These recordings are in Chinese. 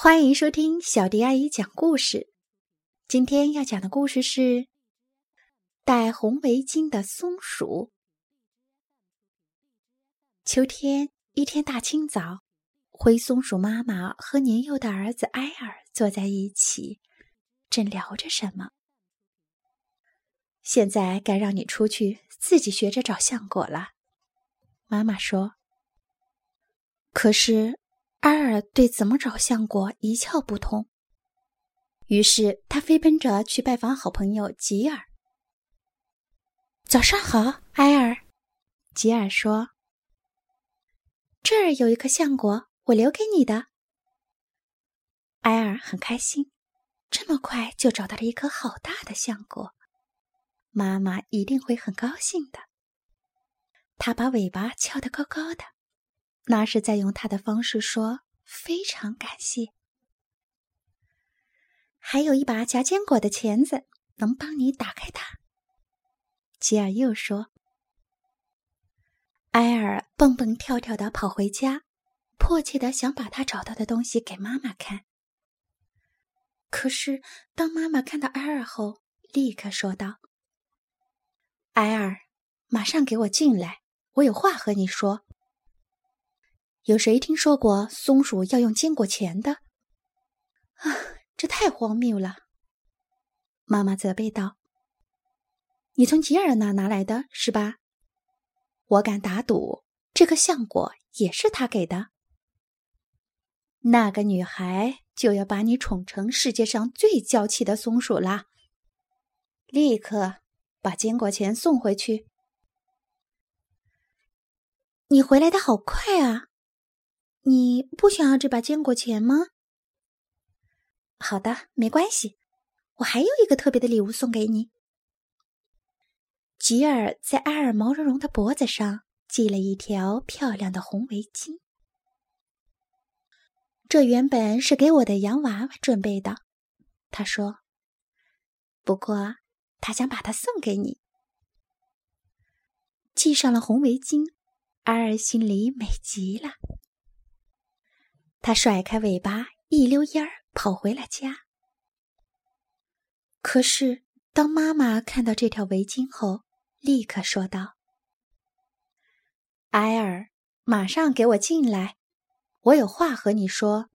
欢迎收听小迪阿姨讲故事。今天要讲的故事是戴红围巾的松鼠。秋天一天大清早，灰松鼠妈妈和年幼的儿子埃尔坐在一起，正聊着什么。现在该让你出去自己学着找橡果了，妈妈说。可是。埃尔对怎么找橡果一窍不通，于是他飞奔着去拜访好朋友吉尔。早上好，埃尔，吉尔说：“这儿有一颗橡果，我留给你的。”埃尔很开心，这么快就找到了一颗好大的橡果，妈妈一定会很高兴的。他把尾巴翘得高高的。那是在用他的方式说非常感谢。还有一把夹坚果的钳子，能帮你打开它。吉尔又说。埃尔蹦蹦跳跳的跑回家，迫切的想把他找到的东西给妈妈看。可是当妈妈看到埃尔后，立刻说道：“埃尔，马上给我进来，我有话和你说。”有谁听说过松鼠要用坚果钳的？啊，这太荒谬了！妈妈责备道：“你从吉尔那拿来的是吧？我敢打赌，这颗橡果也是他给的。那个女孩就要把你宠成世界上最娇气的松鼠啦！立刻把坚果钳送回去。你回来的好快啊！”你不想要这把坚果钳吗？好的，没关系，我还有一个特别的礼物送给你。吉尔在埃尔毛茸茸的脖子上系了一条漂亮的红围巾，这原本是给我的洋娃娃准备的，他说。不过他想把它送给你。系上了红围巾，阿尔心里美极了。他甩开尾巴，一溜烟儿跑回了家。可是，当妈妈看到这条围巾后，立刻说道：“埃尔，马上给我进来，我有话和你说。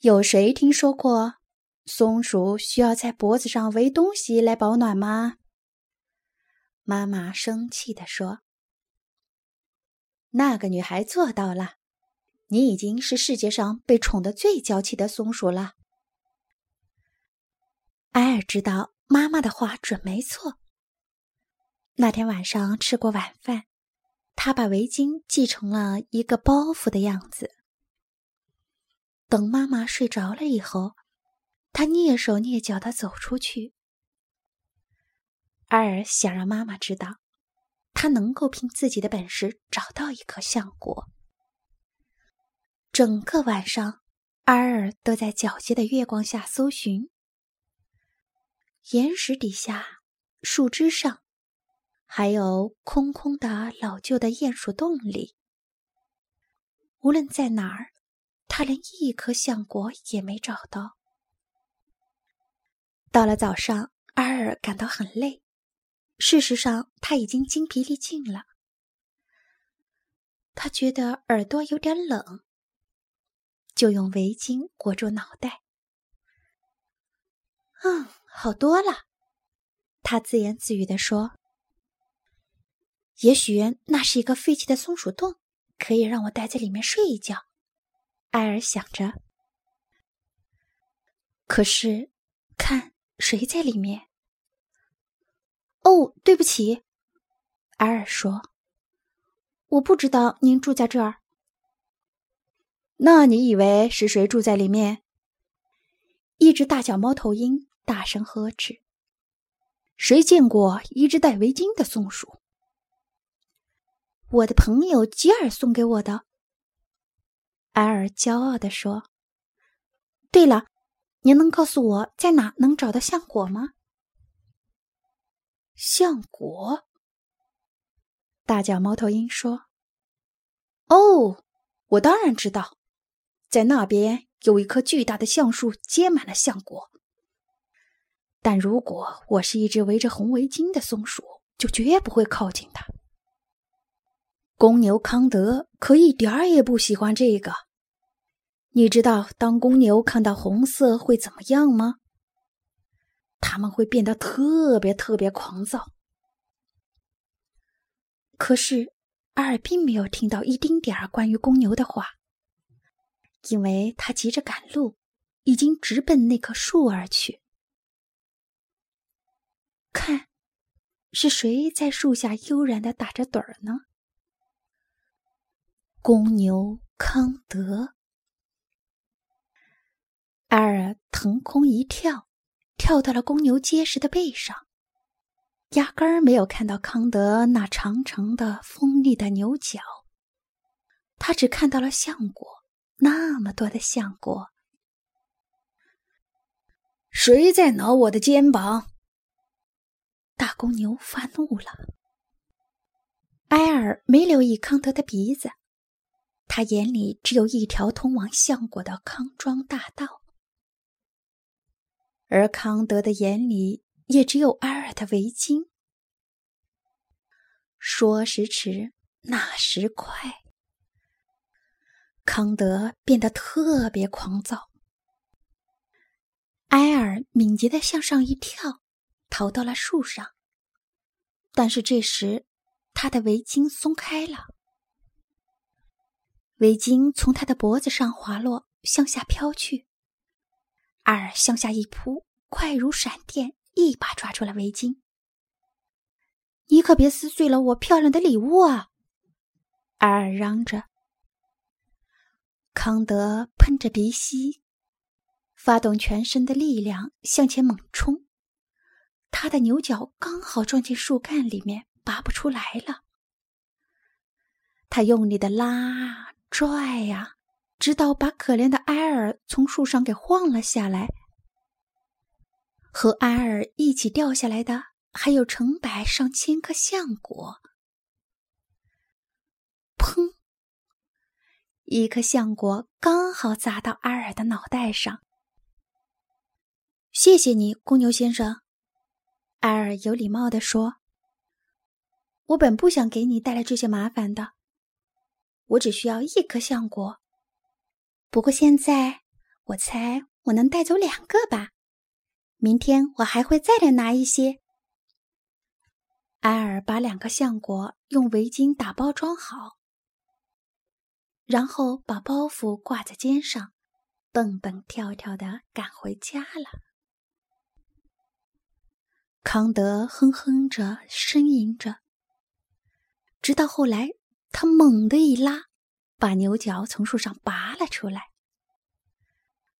有谁听说过松鼠需要在脖子上围东西来保暖吗？”妈妈生气地说：“那个女孩做到了。”你已经是世界上被宠得最娇气的松鼠了。埃尔知道妈妈的话准没错。那天晚上吃过晚饭，他把围巾系成了一个包袱的样子。等妈妈睡着了以后，他蹑手蹑脚的走出去。埃尔想让妈妈知道，他能够凭自己的本事找到一颗橡果。整个晚上，阿尔都在皎洁的月光下搜寻。岩石底下、树枝上，还有空空的老旧的鼹鼠洞里，无论在哪儿，他连一颗橡果也没找到。到了早上，阿尔感到很累，事实上他已经精疲力尽了。他觉得耳朵有点冷。就用围巾裹住脑袋。嗯，好多了，他自言自语地说：“也许那是一个废弃的松鼠洞，可以让我待在里面睡一觉。”艾尔想着。可是，看谁在里面？哦，对不起，艾尔说：“我不知道您住在这儿。”那你以为是谁住在里面？一只大脚猫头鹰大声呵斥：“谁见过一只戴围巾的松鼠？”我的朋友吉尔送给我的。埃尔骄傲地说：“对了，您能告诉我在哪能找到橡果吗？”橡果？大脚猫头鹰说：“哦，我当然知道。”在那边有一棵巨大的橡树，结满了橡果。但如果我是一只围着红围巾的松鼠，就绝不会靠近它。公牛康德可一点儿也不喜欢这个。你知道，当公牛看到红色会怎么样吗？他们会变得特别特别狂躁。可是，阿尔并没有听到一丁点儿关于公牛的话，因为他急着赶路，已经直奔那棵树而去。看，是谁在树下悠然的打着盹儿呢？公牛康德。埃尔腾空一跳，跳到了公牛结实的背上，压根儿没有看到康德那长长的锋利的牛角。他只看到了橡果，那么多的橡果。谁在挠我的肩膀？大公牛发怒了。埃尔没留意康德的鼻子，他眼里只有一条通往橡果的康庄大道，而康德的眼里也只有埃尔的围巾。说时迟，那时快，康德变得特别狂躁。埃尔敏捷的向上一跳。逃到了树上，但是这时，他的围巾松开了，围巾从他的脖子上滑落，向下飘去。阿尔向下一扑，快如闪电，一把抓住了围巾。你可别撕碎了我漂亮的礼物啊！阿尔嚷着。康德喷着鼻息，发动全身的力量向前猛冲。他的牛角刚好撞进树干里面，拔不出来了。他用力的拉、拽呀，直到把可怜的埃尔从树上给晃了下来。和埃尔一起掉下来的，还有成百上千颗橡果。砰！一颗橡果刚好砸到埃尔的脑袋上。谢谢你，公牛先生。埃尔有礼貌地说：“我本不想给你带来这些麻烦的，我只需要一颗橡果。不过现在，我猜我能带走两个吧。明天我还会再来拿一些。”埃尔把两个橡果用围巾打包装好，然后把包袱挂在肩上，蹦蹦跳跳的赶回家了。康德哼哼着，呻吟着，直到后来，他猛地一拉，把牛角从树上拔了出来。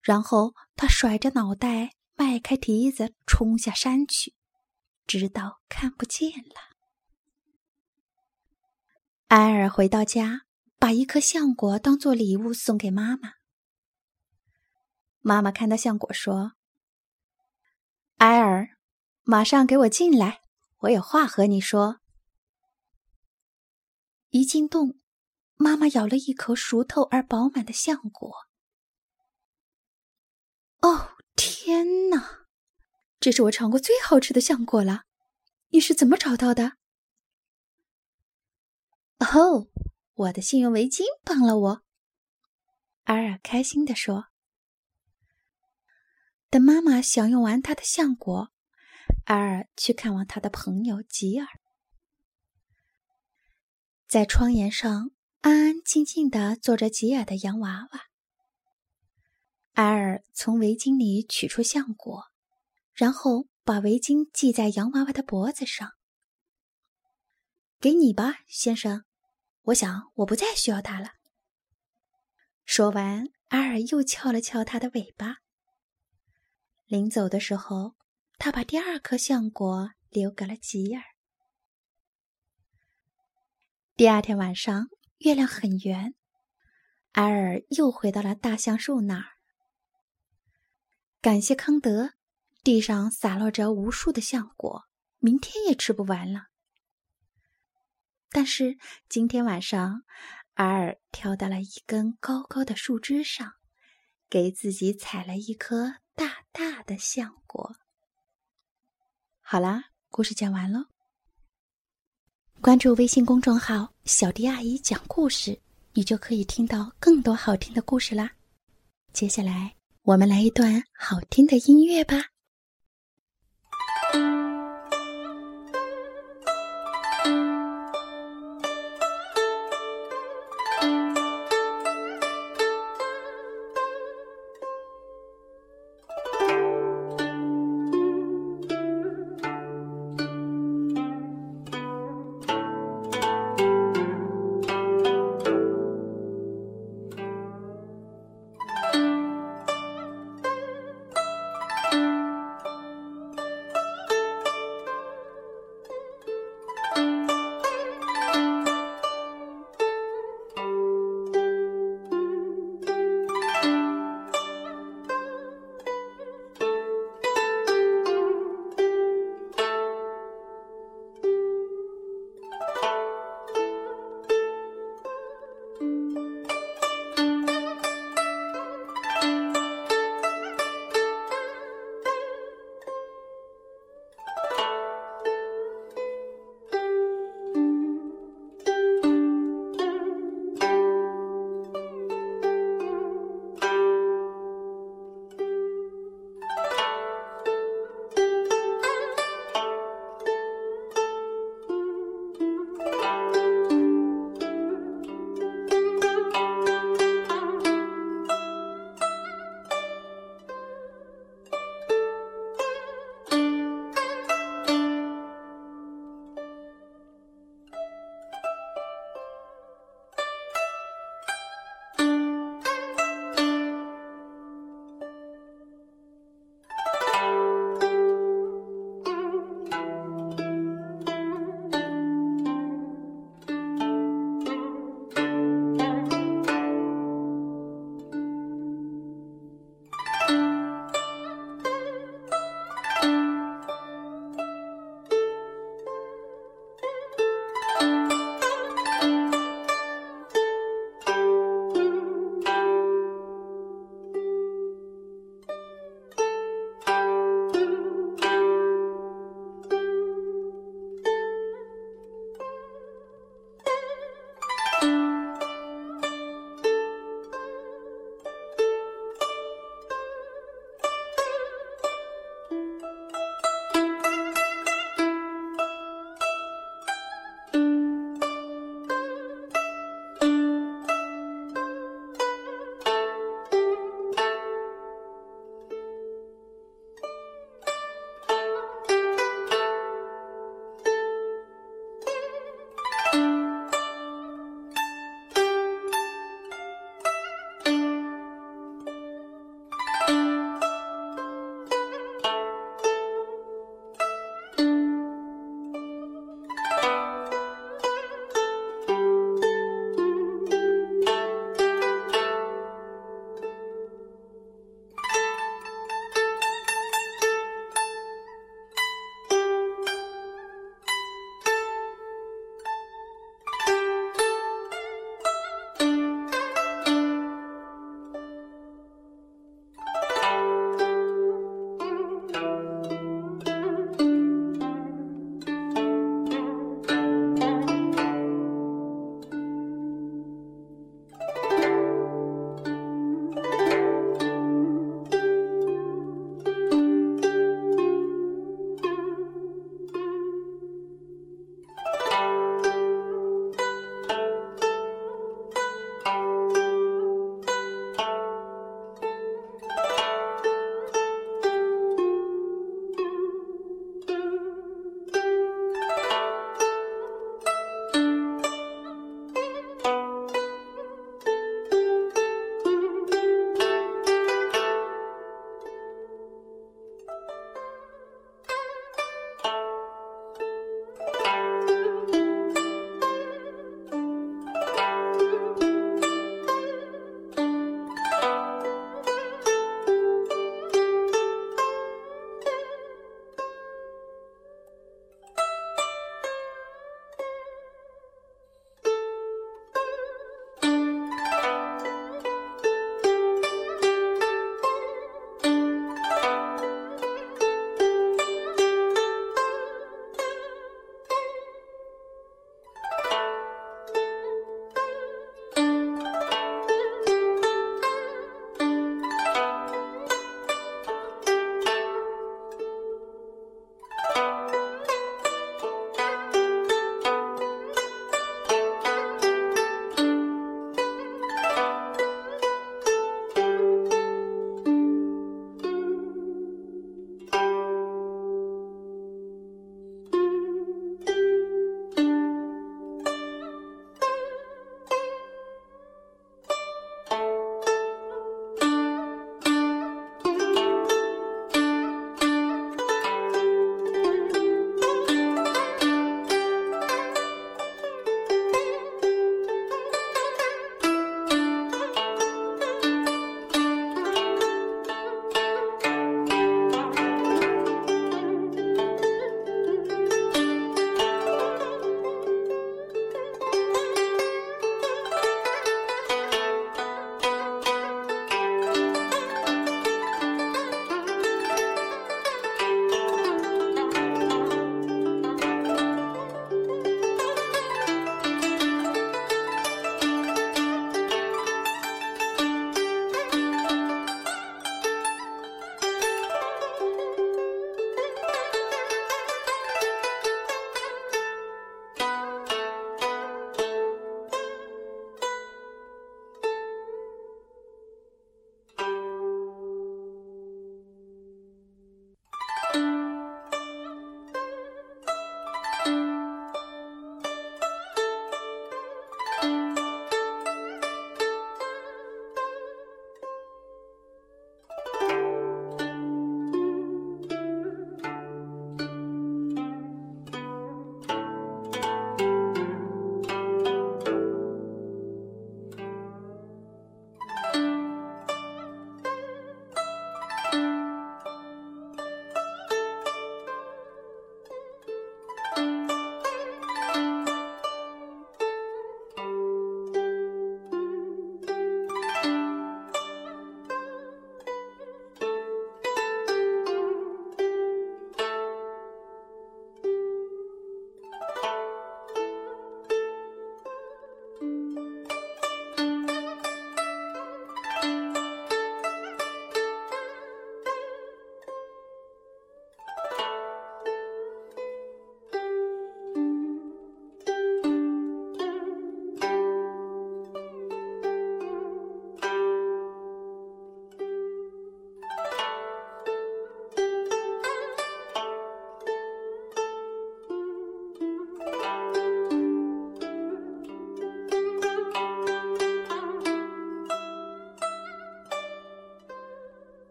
然后他甩着脑袋，迈开蹄子，冲下山去，直到看不见了。埃尔回到家，把一颗橡果当做礼物送给妈妈。妈妈看到橡果，说：“埃尔。”马上给我进来，我有话和你说。一进洞，妈妈咬了一口熟透而饱满的橡果。哦，天哪！这是我尝过最好吃的橡果了。你是怎么找到的？哦，我的幸运围巾帮了我。阿尔开心地说。等妈妈享用完她的橡果。埃尔去看望他的朋友吉尔，在窗沿上安安静静的坐着吉尔的洋娃娃。埃尔从围巾里取出橡果，然后把围巾系在洋娃娃的脖子上。给你吧，先生，我想我不再需要它了。说完，阿尔又翘了翘他的尾巴。临走的时候。他把第二颗橡果留给了吉尔。第二天晚上，月亮很圆，埃尔又回到了大橡树那儿。感谢康德，地上洒落着无数的橡果，明天也吃不完了。但是今天晚上，阿尔跳到了一根高高的树枝上。给自己采了一颗大大的橡果。好啦，故事讲完了。关注微信公众号“小迪阿姨讲故事”，你就可以听到更多好听的故事啦。接下来，我们来一段好听的音乐吧。